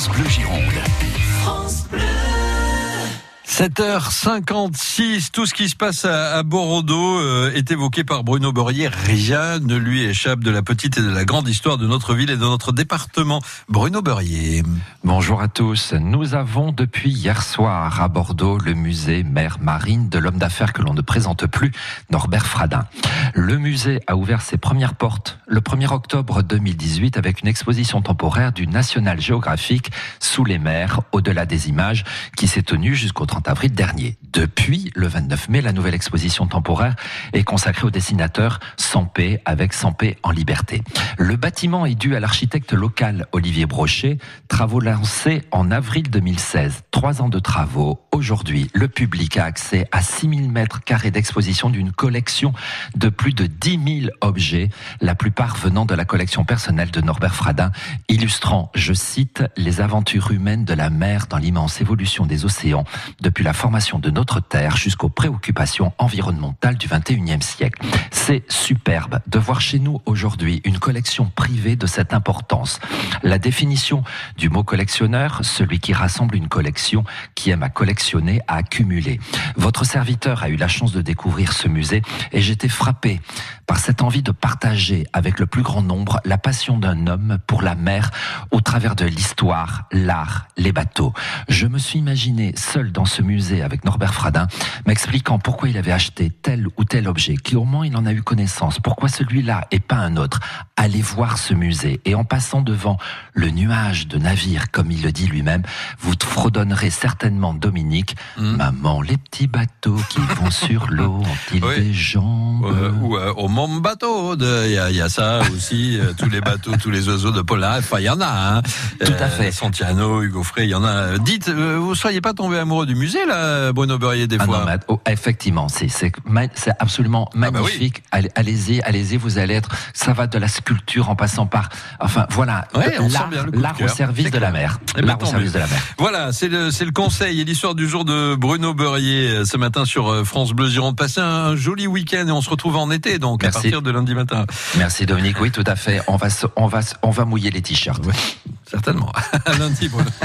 France Bleu Gironde. 7h56, tout ce qui se passe à, à Bordeaux euh, est évoqué par Bruno Borrier. Rien ne lui échappe de la petite et de la grande histoire de notre ville et de notre département. Bruno Borrier. Bonjour à tous. Nous avons depuis hier soir à Bordeaux le musée Mère Marine de l'homme d'affaires que l'on ne présente plus, Norbert Fradin. Le musée a ouvert ses premières portes le 1er octobre 2018 avec une exposition temporaire du National Geographic sous les mers, au-delà des images, qui s'est tenue jusqu'au 30 avril dernier. Depuis le 29 mai, la nouvelle exposition temporaire est consacrée au dessinateur Sampé avec Sampé en liberté. Le bâtiment est dû à l'architecte local Olivier Brochet, travaux lancés en avril 2016. Trois ans de travaux. Aujourd'hui, le public a accès à 6000 mètres carrés d'exposition d'une collection de plus de 10 000 objets, la plupart venant de la collection personnelle de Norbert Fradin, illustrant, je cite, les aventures humaines de la mer dans l'immense évolution des océans depuis la formation de notre Terre jusqu'aux préoccupations environnementales du 21e siècle. C'est superbe de voir chez nous aujourd'hui une collection privée de cette importance. La définition du mot collectionneur, celui qui rassemble une collection, qui aime à collectionner, à accumuler. Votre serviteur a eu la chance de découvrir ce musée et j'étais frappé par cette envie de partager avec le plus grand nombre la passion d'un homme pour la mer au travers de l'histoire, l'art, les bateaux. Je me suis imaginé seul dans ce musée avec Norbert Fradin, m'expliquant pourquoi il avait acheté tel ou tel objet, comment il en a eu connaissance, pourquoi celui-là et pas un autre. Allez voir ce musée et en passant devant le nuage de navires, comme il le dit lui-même, vous fredonnerez certainement Dominique, Hmm. maman, les petits bateaux qui vont sur l'eau ont-ils Oui. des jambes Euh, ou euh, au Mont Bateau, il y, a- il y a ça aussi, euh, tous les bateaux, tous les oiseaux de Polar, enfin il y en a. Hein. Tout à fait. Santiano, Hugo Frey, il y en a. Dites, euh, vous soyez pas tombé amoureux du musée là, Bruno Berrier des Ah fois non, mais, oh, effectivement, c'est absolument bah oui. magnifique. Allez- Allez-y, allez-y, vous allez être. Ça va de la sculpture en passant par. Enfin, voilà, Ouais, l'art au service de la mer. Eh ben, L'art au service de la mer. Voilà, c'est le, c'est le conseil et l'histoire du jour de Bruno Berrier euh, ce matin sur euh, France Bleu Gironde. Passez un joli week-end et on se retrouve en été donc à Merci. partir de lundi matin. Merci Dominique. Oui, tout à fait. On va, on va, on va mouiller les t-shirts. Certainement. à lundi, Bruno.